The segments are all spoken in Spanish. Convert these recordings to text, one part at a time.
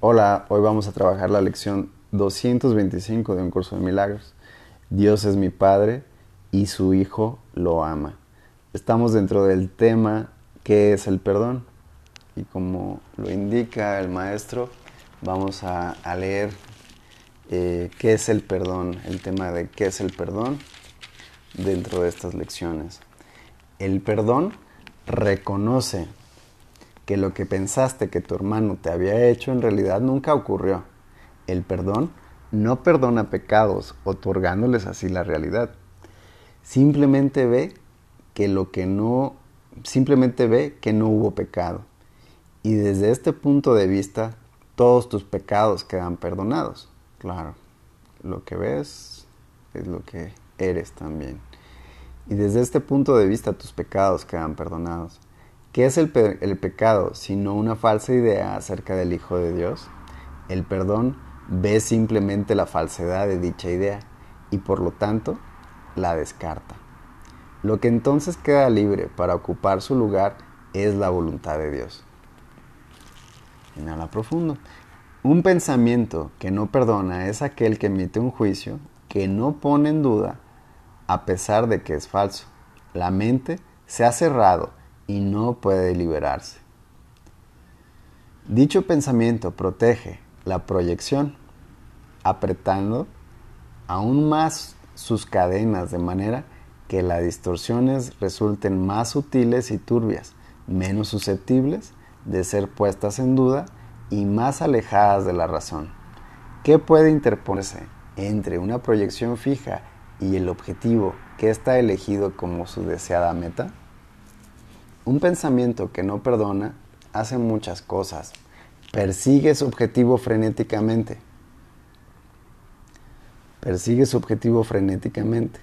Hola, hoy vamos a trabajar la lección 225 de un curso de milagros. Dios es mi Padre y su Hijo lo ama. Estamos dentro del tema ¿qué es el perdón? Y como lo indica el maestro, vamos a, leer eh, qué es el perdón, el tema de qué es el perdón dentro de estas lecciones. El perdón reconoce que lo que pensaste que tu hermano te había hecho en realidad nunca ocurrió. El perdón no perdona pecados, otorgándoles así la realidad. Simplemente ve que lo que no simplemente ve que no hubo pecado. Y desde este punto de vista, todos tus pecados quedan perdonados. Claro, lo que ves es lo que eres también. Y desde este punto de vista, tus pecados quedan perdonados. ¿Qué es el, pecado sino una falsa idea acerca del Hijo de Dios? El perdón ve simplemente la falsedad de dicha idea y por lo tanto la descarta. Lo que entonces queda libre para ocupar su lugar es la voluntad de Dios. Inhala profundo. Un pensamiento que no perdona es aquel que emite un juicio que no pone en duda a pesar de que es falso. La mente se ha cerrado y no puede liberarse. Dicho pensamiento protege la proyección, apretando aún más sus cadenas de manera que las distorsiones resulten más sutiles y turbias, menos susceptibles de ser puestas en duda y más alejadas de la razón. ¿Qué puede interponerse entre una proyección fija y el objetivo que está elegido como su deseada meta? Un pensamiento que no perdona hace muchas cosas. Persigue su objetivo frenéticamente. Persigue su objetivo frenéticamente.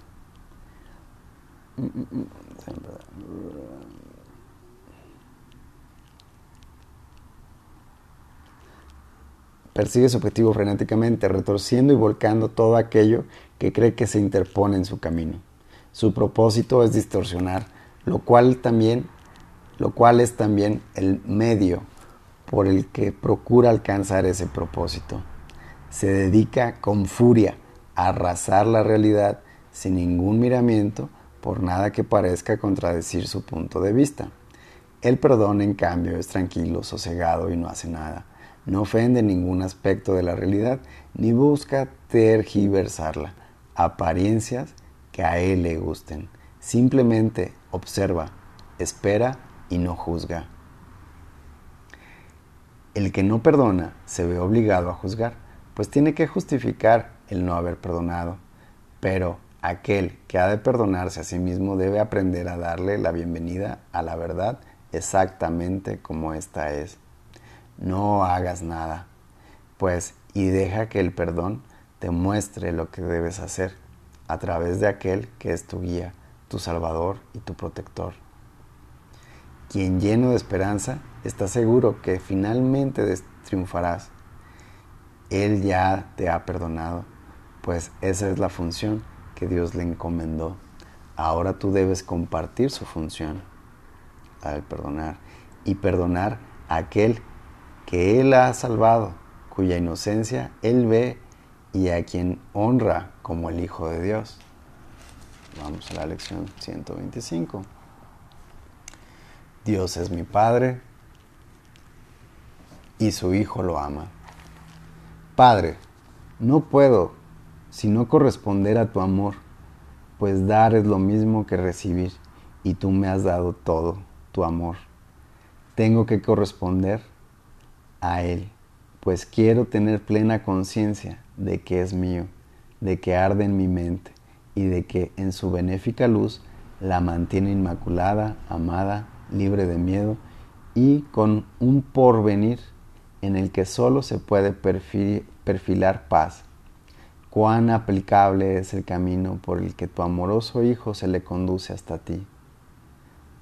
Persigue su objetivo frenéticamente, retorciendo y volcando todo aquello que cree que se interpone en su camino. Su propósito es distorsionar, lo cual también lo cual es también el medio por el que procura alcanzar ese propósito. Se dedica con furia a arrasar la realidad sin ningún miramiento por nada que parezca contradecir su punto de vista. El perdón, en cambio, es tranquilo, sosegado y no hace nada. No ofende ningún aspecto de la realidad ni busca tergiversarla. Apariencias que a él le gusten. Simplemente observa, espera y no juzga. El que no perdona se ve obligado a juzgar, pues tiene que justificar el no haber perdonado. Pero aquel que ha de perdonarse a sí mismo debe aprender a darle la bienvenida a la verdad exactamente como ésta es. No hagas nada, pues, y deja que el perdón te muestre lo que debes hacer a través de aquel que es tu guía, tu salvador y tu protector. Quien lleno de esperanza está seguro que finalmente triunfarás. Él ya te ha perdonado, pues esa es la función que Dios le encomendó. Ahora tú debes compartir su función al perdonar y perdonar a aquel que Él ha salvado, cuya inocencia Él ve y a quien honra como el Hijo de Dios. Vamos a la lección 125. Dios es mi Padre y su Hijo lo ama. Padre, no puedo sino corresponder a tu amor, pues dar es lo mismo que recibir, y tú me has dado todo, tu amor. Tengo que corresponder a Él, pues quiero tener plena conciencia de que es mío, de que arde en mi mente y de que en su benéfica luz la mantiene inmaculada, amada libre de miedo y con un porvenir en el que solo se puede perfilar paz. Cuán aplicable es el camino por el que tu amoroso Hijo se le conduce hasta ti.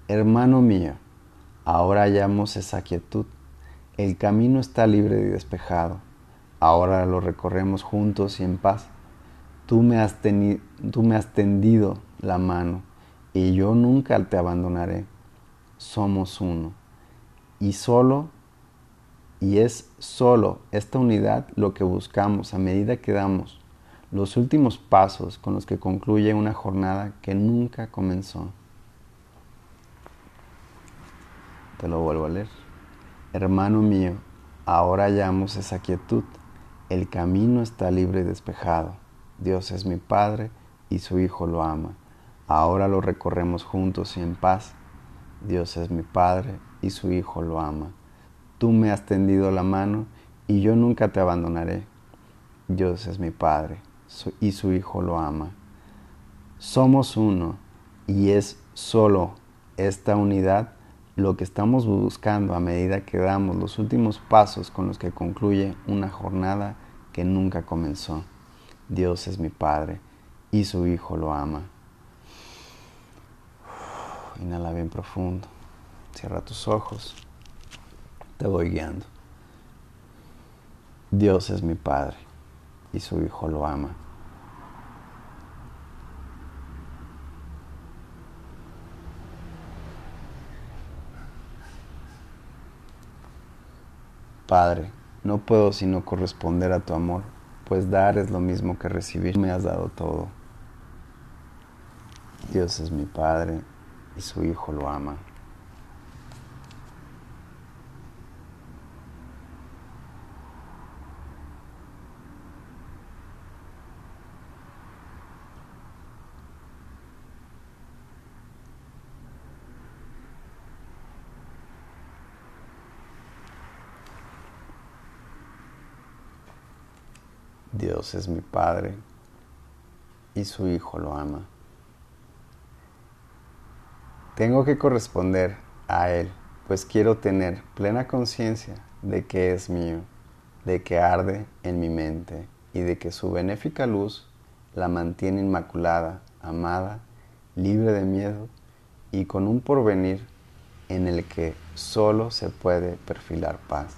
Hermano mío, ahora hallamos esa quietud. El camino está libre y despejado. Ahora lo recorremos juntos y en paz. Tú me has, tú me has tendido la mano y yo nunca te abandonaré somos uno. Y solo Y es solo esta unidad lo que buscamos a medida que damos los últimos pasos con los que concluye una jornada que nunca comenzó. Te lo vuelvo a leer. Hermano mío, ahora hallamos esa quietud. El camino está libre y despejado. Dios es mi Padre y su Hijo lo ama. Ahora lo recorremos juntos y en paz. Dios es mi Padre y su Hijo lo ama. Tú me has tendido la mano y yo nunca te abandonaré. Dios es mi Padre y su Hijo lo ama. Somos uno y es solo esta unidad lo que estamos buscando a medida que damos los últimos pasos con los que concluye una jornada que nunca comenzó. Dios es mi Padre y su Hijo lo ama. Inhala bien profundo. Cierra tus ojos. Te voy guiando. Dios es mi Padre y su Hijo lo ama. Padre, no puedo sino corresponder a tu amor, pues dar es lo mismo que recibir. Me has dado todo. Dios es mi Padre y su Hijo lo ama. Dios es mi Padre y su Hijo lo ama. Tengo que corresponder a Él, pues quiero tener plena conciencia de que es mío, de que arde en mi mente y de que su benéfica luz la mantiene inmaculada, amada, libre de miedo y con un porvenir en el que solo se puede perfilar paz.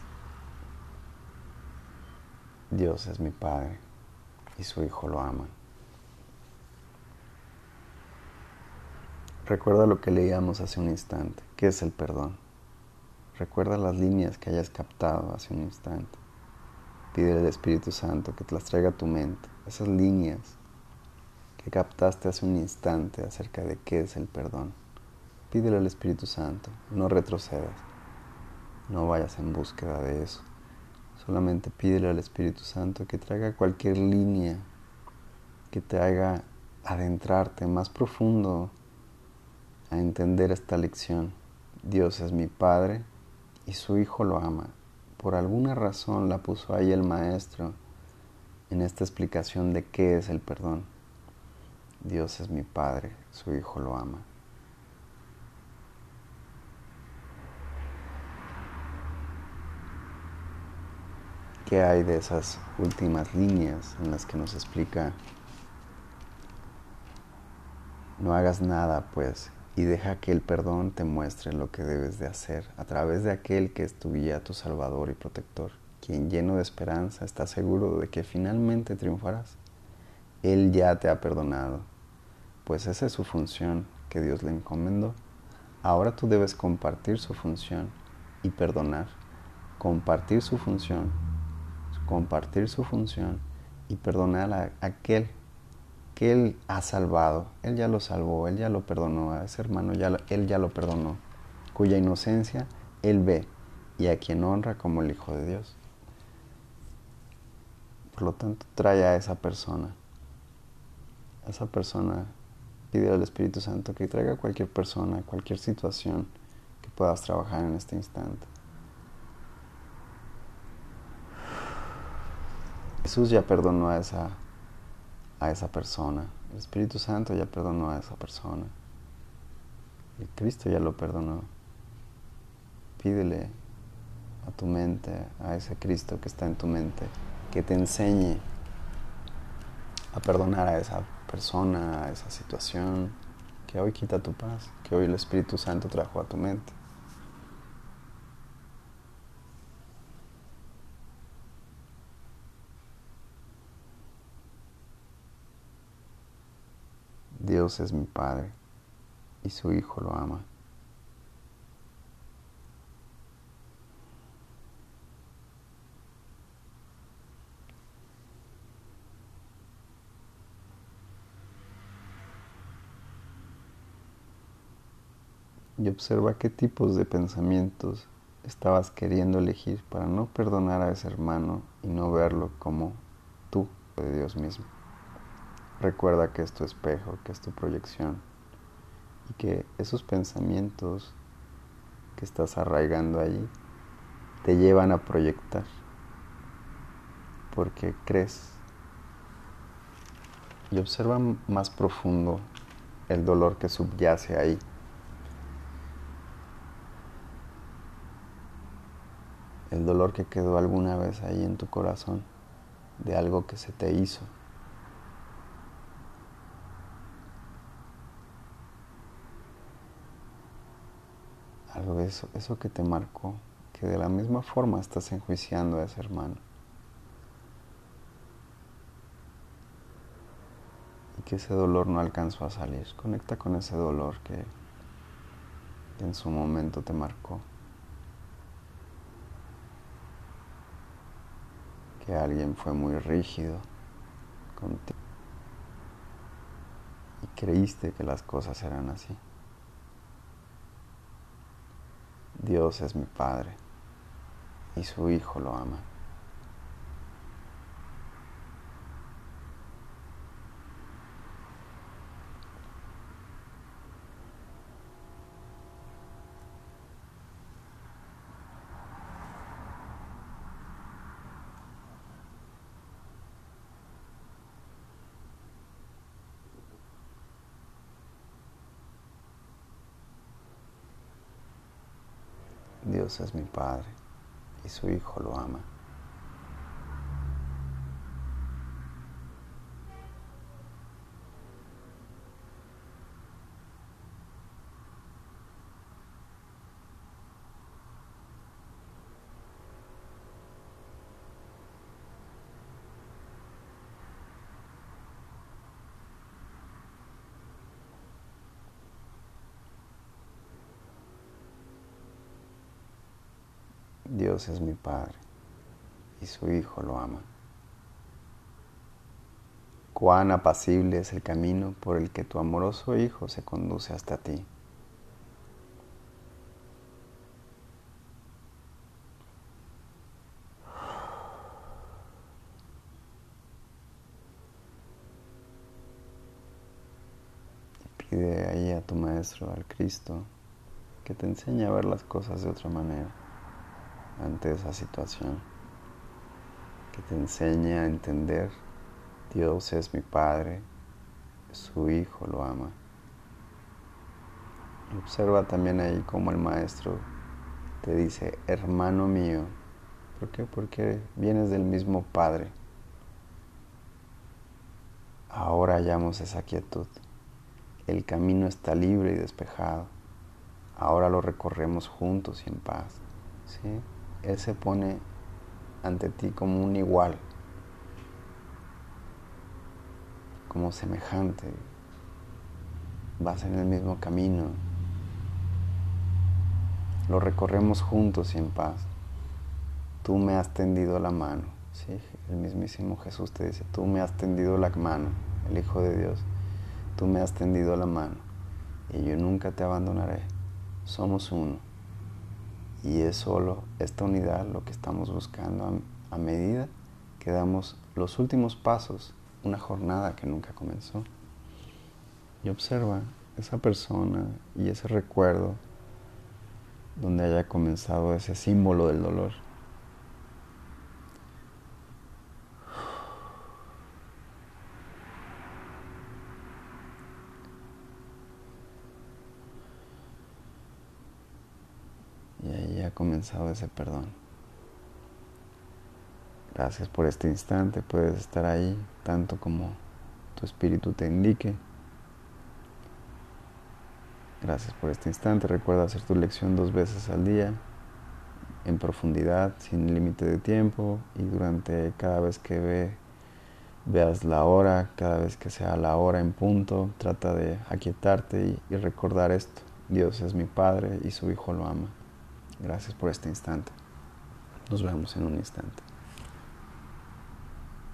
Dios es mi Padre y su Hijo lo ama. Recuerda lo que leíamos hace un instante, ¿qué es el perdón? Recuerda las líneas que hayas captado hace un instante. Pide al Espíritu Santo que te las traiga a tu mente, esas líneas que captaste hace un instante acerca de qué es el perdón. Pídele al Espíritu Santo, no retrocedas, no vayas en búsqueda de eso. Solamente pídele al Espíritu Santo que traiga cualquier línea que te haga adentrarte más profundo a entender esta lección. Dios es mi Padre y su Hijo lo ama. Por alguna razón la puso ahí el Maestro en esta explicación de qué es el perdón. Dios es mi Padre, su Hijo lo ama. ¿Qué hay de esas últimas líneas en las que nos explica, no hagas nada pues y deja que el perdón te muestre lo que debes de hacer a través de aquel que es tu guía, tu salvador y protector, quien lleno de esperanza está seguro de que finalmente triunfarás? Él ya te ha perdonado, pues esa es su función que Dios le encomendó. Ahora tú debes compartir su función y perdonar, compartir su función compartir su función y perdonar a aquel Él ha salvado. Él ya lo salvó, Él ya lo perdonó, a ese hermano ya Él ya lo perdonó, cuya inocencia Él ve y a quien honra como el Hijo de Dios. Por lo tanto, trae a esa persona. A esa persona pide al Espíritu Santo que traiga a cualquier persona, cualquier situación que puedas trabajar en este instante. Jesús ya perdonó a esa, a esa persona. El Espíritu Santo ya perdonó a esa persona. Y Cristo ya lo perdonó. Pídele a tu mente, a ese Cristo que está en tu mente, que te enseñe a perdonar a esa persona, a esa situación, que hoy quita tu paz, que hoy el Espíritu Santo trajo a tu mente. Dios es mi Padre y su Hijo lo ama. Y observa qué tipos de pensamientos estabas queriendo elegir para no perdonar a ese hermano y no verlo como tú de Dios mismo. Recuerda que es tu espejo, que es tu proyección y que esos pensamientos que estás arraigando allí te llevan a proyectar porque crees y observa más profundo el dolor que subyace ahí. El dolor que quedó alguna vez ahí en tu corazón de algo que se te hizo. Eso, eso que te marcó, que de la misma forma estás enjuiciando a ese hermano. Y que ese dolor no alcanzó a salir. Conecta con ese dolor que en su momento te marcó. que alguien fue muy rígido contigo y creíste que las cosas eran así. Dios es mi Padre y su Hijo lo ama. Dios es mi Padre y su Hijo lo ama. Dios es mi Padre y su Hijo lo ama. Cuán apacible es el camino por el que tu amoroso Hijo se conduce hasta ti. pide ahí a tu Maestro, al Cristo, que te enseñe a ver las cosas de otra manera ante esa situación, que te enseñe a entender, Dios es mi Padre, su Hijo lo ama. observa también ahí como el Maestro te dice, hermano mío, ¿por qué? Porque vienes del mismo Padre. Ahora hallamos esa quietud. El camino está libre y despejado. Ahora lo recorremos juntos y en paz. ¿sí? Él se pone ante ti como un igual, como semejante. Vas en el mismo camino. Lo recorremos juntos y en paz. Tú me has tendido la mano. ¿sí? El mismísimo Jesús te dice, tú me has tendido la mano, el Hijo de Dios. Tú me has tendido la mano y yo nunca te abandonaré. Somos uno. Y es solo esta unidad lo que estamos buscando a, medida que damos los últimos pasos, una jornada que nunca comenzó. Y observa esa persona y ese recuerdo donde haya comenzado ese símbolo del dolor. Gracias por este instante, puedes estar ahí tanto como tu espíritu te indique. Gracias por este instante, recuerda hacer tu lección dos veces al día, en profundidad, sin límite de tiempo y durante cada vez que ve, veas la hora, cada vez que sea la hora en punto, trata de aquietarte y recordar esto. Dios es mi Padre y su Hijo lo ama. Gracias por este instante. Nos vemos en un instante.